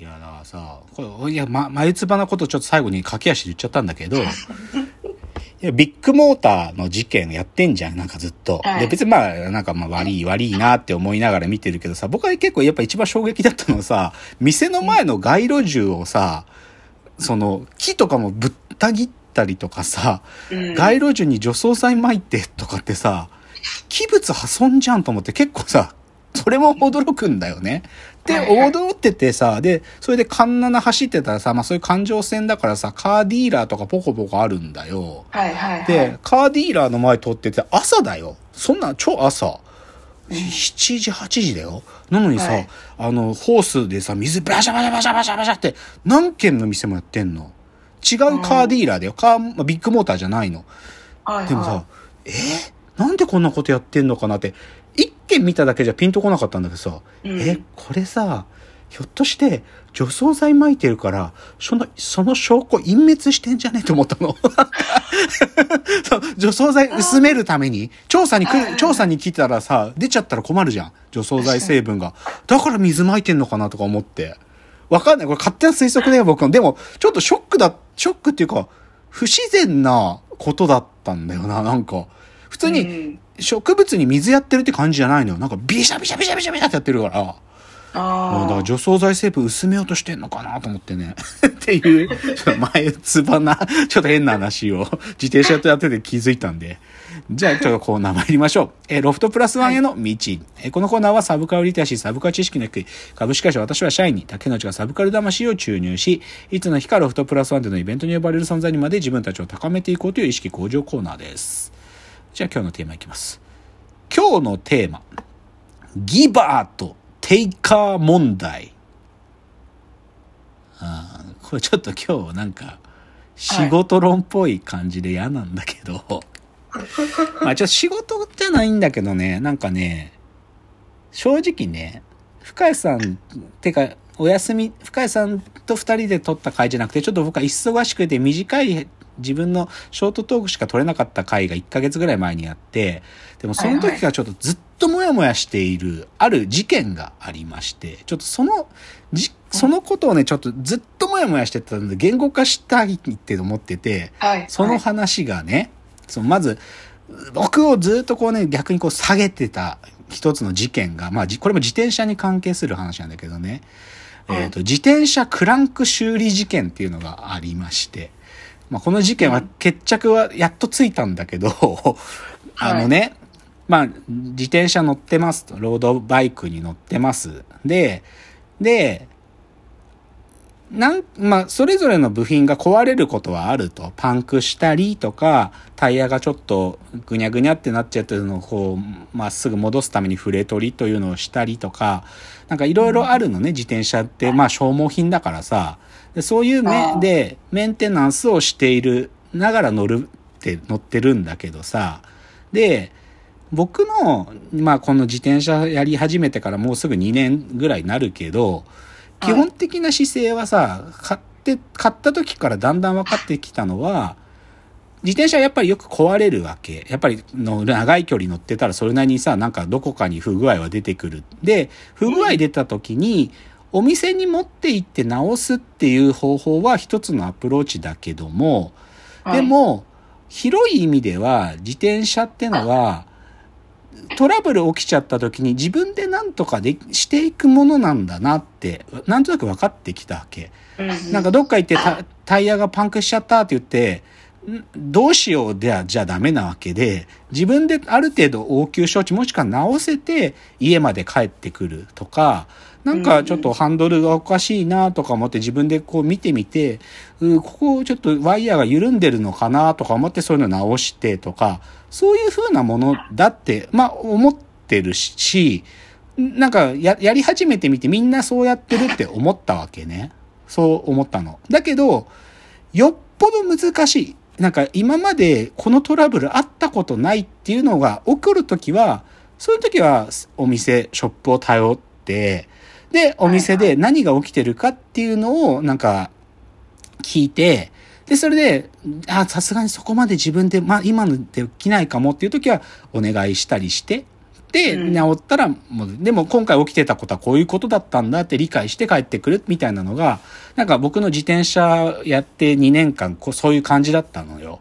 いや、だからさ、これ、いや、ま、眉唾なことちょっと最後に駆け足で言っちゃったんだけど、いや、ビッグモーターの事件やってんじゃん、なんかずっと。はい。で、別にまあ、なんかまあ悪い。悪いなって思いながら見てるけどさ、僕は結構やっぱ一番衝撃だったのはさ、店の前の街路樹をさ、その、木とかもぶった切ったりとかさ、うん。街路樹に除草剤撒いてとかってさ、器物破損じゃんと思って結構さ、それも驚くんだよね。で、驚っててさ、で、それでカンナナ走ってたらさ、まあそういう環状線だからさ、カーディーラーとかポコポコあるんだよ。はいはいはい。で、カーディーラーの前通ってて、朝だよ。そんな超朝。7時、8時だよ。なのにさ、はいあの、ホースでさ、水バシャバシャバシャバシャバシャって、何軒の店もやってんの？違うカーディーラーだよ。カー、まあビッグモーターじゃないの。はいはい、でもさ、え？ーなんでこんなことやってんのかなって、一件見ただけじゃピンとこなかったんだけどさ、うんえ、これさ、ひょっとして、除草剤撒いてるから、その、その証拠隠滅してんじゃねえと思ったの？そう除草剤薄めるために、調査に来る、調査に来たらさ、出ちゃったら困るじゃん。除草剤成分が。だから水撒いてんのかなとか思って。わかんない。これ勝手な推測だよ、僕の。でも、ちょっとショックだ、ショックっていうか、不自然なことだったんだよな、なんか。普通にうん植物に水やってるって感じじゃないのよ。なんかビシャビシャビシャビシャビシャってやってるから。もうだからあ除草剤成分薄めようとしてんのかなと思ってね。っていう、ちょっと前つばな、ちょっと変な話を自転車とやってて気づいたんで。じゃあちょっとコーナー参りましょう。えーロフトプラスワンへの道。えーこのコーナーはサブカルリテラシー、サブカル知識の低い株式会社私は社員に竹野内がサブカル魂を注入し、いつの日かロフトプラスワンでのイベントに呼ばれる存在にまで自分たちを高めていこうという意識向上コーナーです。じゃあ今日のテーマいきます。今日のテーマ。ギバーとテイカー問題。あーこれちょっと今日なんか仕事論っぽい感じで嫌なんだけど、まあちょっと仕事じゃないんだけどね、なんかね、正直ね、深谷さん、てか、お休み、深谷さんと二人で撮った回じゃなくて、ちょっと僕は忙しくて短い自分のショートトークしか撮れなかった回が1ヶ月ぐらい前にあって、でもその時からちょっとずっともやもやしている、ある事件がありまして、ちょっとその、じ、そのことをね、ちょっとずっともやもやしてたので、言語化したいって思ってて。その話がね、そのまず、僕をずっとこうね、逆にこう下げてた一つの事件が、まあ、じこれも自転車に関係する話なんだけどね、えっ、と、自転車クランク修理事件っていうのがありまして、まあ、この事件は決着はやっとついたんだけど、あのね、まあ、自転車乗ってますと、ロードバイクに乗ってます。で、で、なん、まあ、それぞれの部品が壊れることはあると。パンクしたりとか、タイヤがちょっとぐにゃぐにゃってなっちゃってるのをこう、まっすぐ戻すためにフレ取りというのをしたりとか、なんかいろいろあるのね、自転車って。まあ、消耗品だからさ。でそういうあ目ーで、メンテナンスをしている、ながら乗るって、乗ってるんだけどさ。で、僕の、まあ、この自転車やり始めてからもうすぐ2年ぐらいになるけど、基本的な姿勢はさ、買って、買った時からだんだん分かってきたのは、自転車はやっぱりよく壊れるわけ。やっぱりの長い距離乗ってたらそれなりにさ、なんかどこかに不具合は出てくる。で、不具合出た時に、お店に持って行って直すっていう方法は一つのアプローチだけども、で、も、広い意味では、自転車ってのは、トラブル起きちゃった時に自分で何とかでしていくものなんだなって、なんとなく分かってきたわけ。うん、なんかどっか行ってタタイヤがパンクしちゃったって言って、んどうしようではじゃダメなわけで、自分である程度応急処置もしくは直せて家まで帰ってくるとか、なんかちょっとハンドルがおかしいなとか思って自分でこう見てみて、うここちょっとワイヤーが緩んでるのかなとか思ってそういうの直してとか、そういう風なものだって、まあ思ってるし、なんかや、やり始めてみてみんなそうやってるって思ったわけね。そう思ったの。だけど、よっぽど難しい。なんか今までこのトラブルあったことないっていうのが起こるときは、そういう時はお店、ショップを頼って、で、お店で何が起きてるかっていうのをなんか聞いて、で、それで、あ、さすがにそこまで自分で、まあ今のできないかもっていう時はお願いしたりして、で、うん。治ったらもう、でも今回起きてたことはこういうことだったんだって理解して帰ってくるみたいなのが、なんか僕の自転車やって2年間、こうそういう感じだったのよ。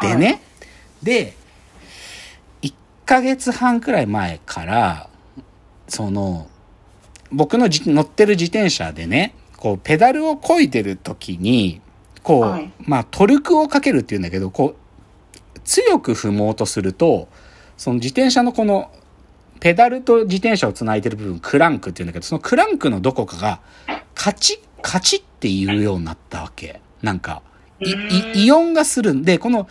でね、はで、1ヶ月半くらい前から、その、僕のじ乗ってる自転車でね、こう、ペダルを漕いでる時に、こう、はいまあ、トルクをかけるっていうんだけど、こう、強く踏もうとすると、その自転車のこの、ペダルと自転車をつないでる部分、クランクっていうんだけど、そのクランクのどこかが、カチッ、カチッって言うようになったわけ。なんか、い、い、イオンがするんで、この、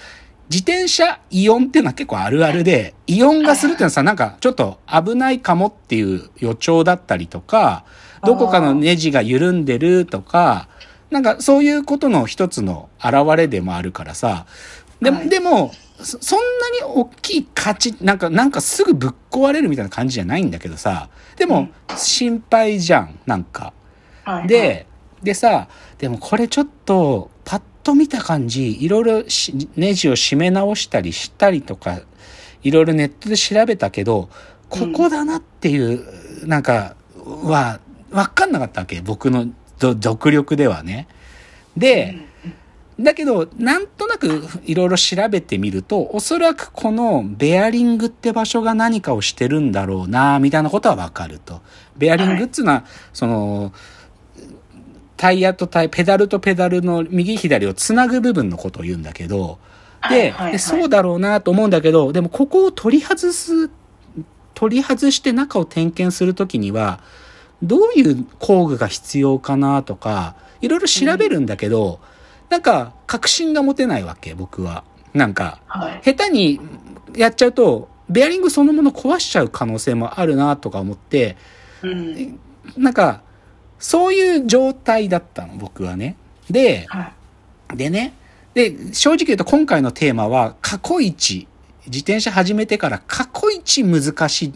自転車イオンっていうのは結構あるあるで、イオンがするっていうのはさ、なんかちょっと危ないかもっていう予兆だったりとか、どこかのネジが緩んでるとか、なんかそういうことの一つの現れでもあるからさ、でも、はい。でも、そそんなに大きい価値、なんか、なんかすぐぶっ壊れるみたいな感じじゃないんだけどさ、でもうん、心配じゃん、なんか。はい。で、でさ、でもこれちょっと、パッと見た感じ、いろいろネジを締め直したりしたりとか、いろいろネットで調べたけど、ここだなっていう、なんか、は、わかんなかったわけ。僕の独力ではね。で、だけど、なんとなくいろいろ調べてみると、おそらくこのベアリングって場所が何かをしてるんだろうな、みたいなことはわかると。ベアリングっていうのは、その、タイヤとタイ、ペダルとペダルの右左をつなぐ部分のことを言うんだけど、で、はいはいそうだろうなと思うんだけど、でもここを取り外す、取り外して中を点検するときには、どういう工具が必要かなとか、いろいろ調べるんだけど、なんか確信が持てないわけ、僕は。なんか、はい。下手にやっちゃうと、ベアリングそのもの壊しちゃう可能性もあるなとか思って、うん。なんか、そういう状態だったの、僕はね。で、はい。でね、で、正直言うと今回のテーマは、過去一、自転車始めてから過去一難しい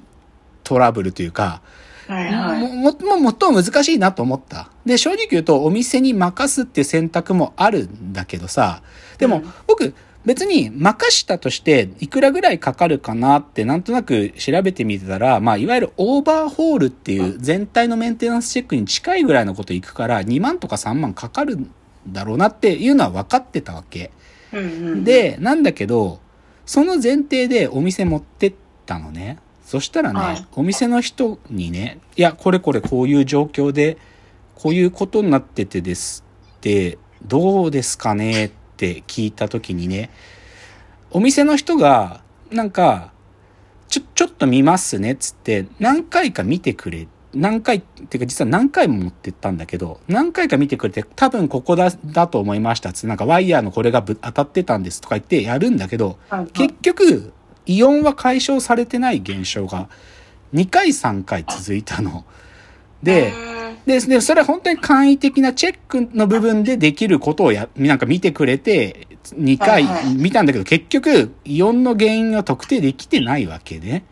トラブルというか、はいはい。も、も、も、最も難しいなと思った。で、正直言うとお店に任すっていう選択もあるんだけどさ、でも、うん僕、別に任したとしていくらぐらいかかるかなってなんとなく調べてみてたら、まあいわゆるオーバーホールっていう全体のメンテナンスチェックに近いぐらいのこといくから2万とか3万かかるんだろうなっていうのは分かってたわけ。うんうん、で、なんだけど、その前提でお店持ってったのね。そしたらね、はいお店の人にね、いや、これこれこういう状況で、こういうことになっててですって、どうですかねって聞いたときにね、お店の人が、なんか、ちょ、ちょっと見ますねっつって、何回か見てくれ、何回、っていうか実は何回も持ってったんだけど、何回か見てくれて、多分ここだ、だと思いましたっつって、なんかワイヤーのこれがぶ当たってたんですとか言ってやるんだけど、はいはい結局、イオンは解消されてない現象が2回3回続いたの。で、うんで、で、それは本当に簡易的なチェックの部分でできることをや、なんか見てくれて、2回見たんだけど、結局、イオンの原因を特定できてないわけね。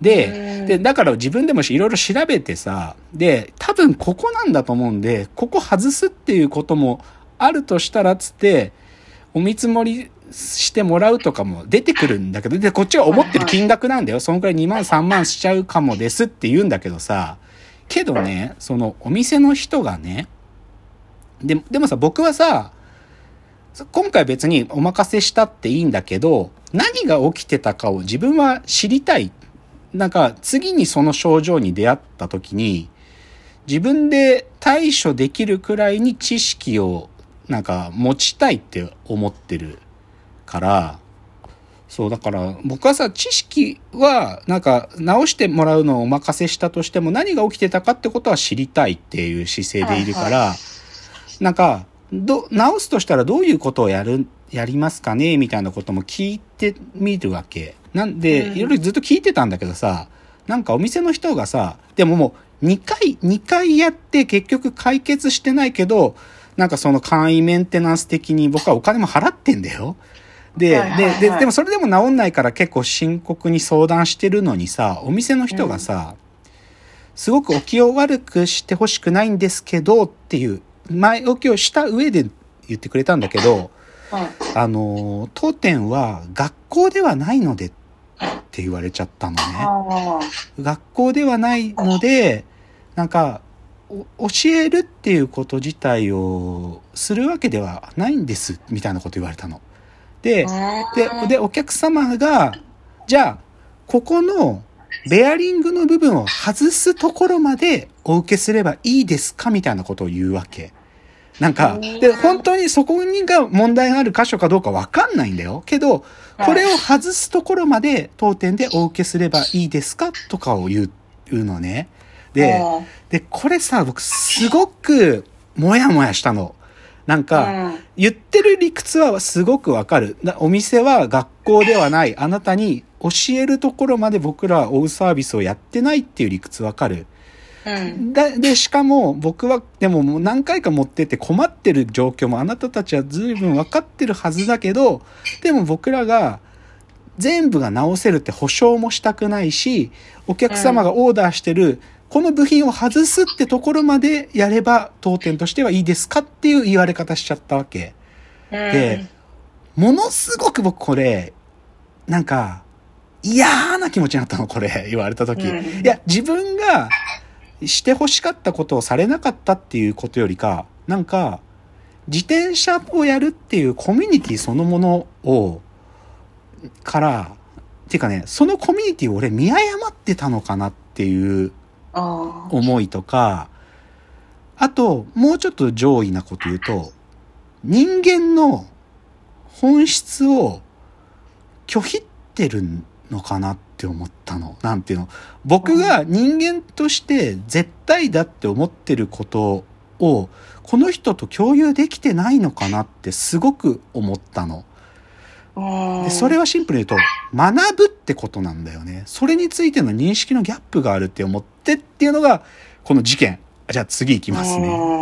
で、うんで、だから自分でもいろいろ調べてさ、で、多分ここなんだと思うんで、ここ外すっていうこともあるとしたらっつって、お見積もりしてもらうとかも出てくるんだけど、で、こっちが思ってる金額なんだよ。そのくらい2万3万しちゃうかもですって言うんだけどさ、けどね、そのお店の人がね、ででもさ、僕はさ、今回別にお任せしたっていいんだけど、何が起きてたかを自分は知りたい。なんか次にその症状に出会った時に、自分で対処できるくらいに知識をなんか持ちたいって思ってるから、そう、だから僕はさ、知識はなんか直してもらうのをお任せしたとしても何が起きてたかってことは知りたいっていう姿勢でいるから、はいなんか、ど、直すとしたらどういうことをやる、やりますかねみたいなことも聞いてみるわけ。なんで、うんいろいろずっと聞いてたんだけどさ、なんかお店の人がさ、でももう2回、2回やって結局解決してないけど、なんかその簡易メンテナンス的に僕はお金も払ってんだよ。で、はいはいはいで、で、でもそれでも治んないから結構深刻に相談してるのにさ、お店の人がさ、すごくお気を悪くしてほしくないんですけどっていう前置きをした上で言ってくれたんだけど、はいあの、当店は学校ではないのでっって言われちゃったのね。あ学校ではないので、なんか、お教えるっていうこと自体をするわけではないんです、みたいなこと言われたの。で、あ。で、で、お客様が、じゃあ、ここのベアリングの部分を外すところまでお受けすればいいですかみたいなことを言うわけ。なんか、で、本当にそこにが問題がある箇所かどうかわかんないんだよ。けど、これを外すところまで当店でお受けすればいいですかとかを言うのね。で、うんで、これさ、僕すごくもやもやしたの。なんか、うん言ってる理屈はすごくわかる。なお店は学校ではない。あなたに教えるところまで僕らは追うサービスをやってないっていう理屈わかる。うん。だで、しかも僕はでももう何回か持ってって困ってる状況もあなたたちは随分わかってるはずだけど、でも僕らが全部が直せるって保証もしたくないし、お客様がオーダーしてる、この部品を外すってところまでやれば当店としてはいいですかっていう言われ方しちゃったわけ。で、ものすごく僕これ、なんか、嫌な気持ちになったの、これ、言われた時。うんいや、自分がして欲しかったことをされなかったっていうことよりか、なんか、自転車をやるっていうコミュニティそのものを、から、っていうかね、そのコミュニティを俺見誤ってたのかなっていう。思いとか、あと、もうちょっと上位なこと言うと、人間の本質を拒否ってるのかなって思ったの。なんていうの？僕が人間として絶対だって思ってることを、この人と共有できてないのかなってすごく思ったの。うんでそれはシンプルに言うと、学ぶってことなんだよね。それについての認識のギャップがあるって思ってっていうのが、この事件。じゃあ次行きますね。うん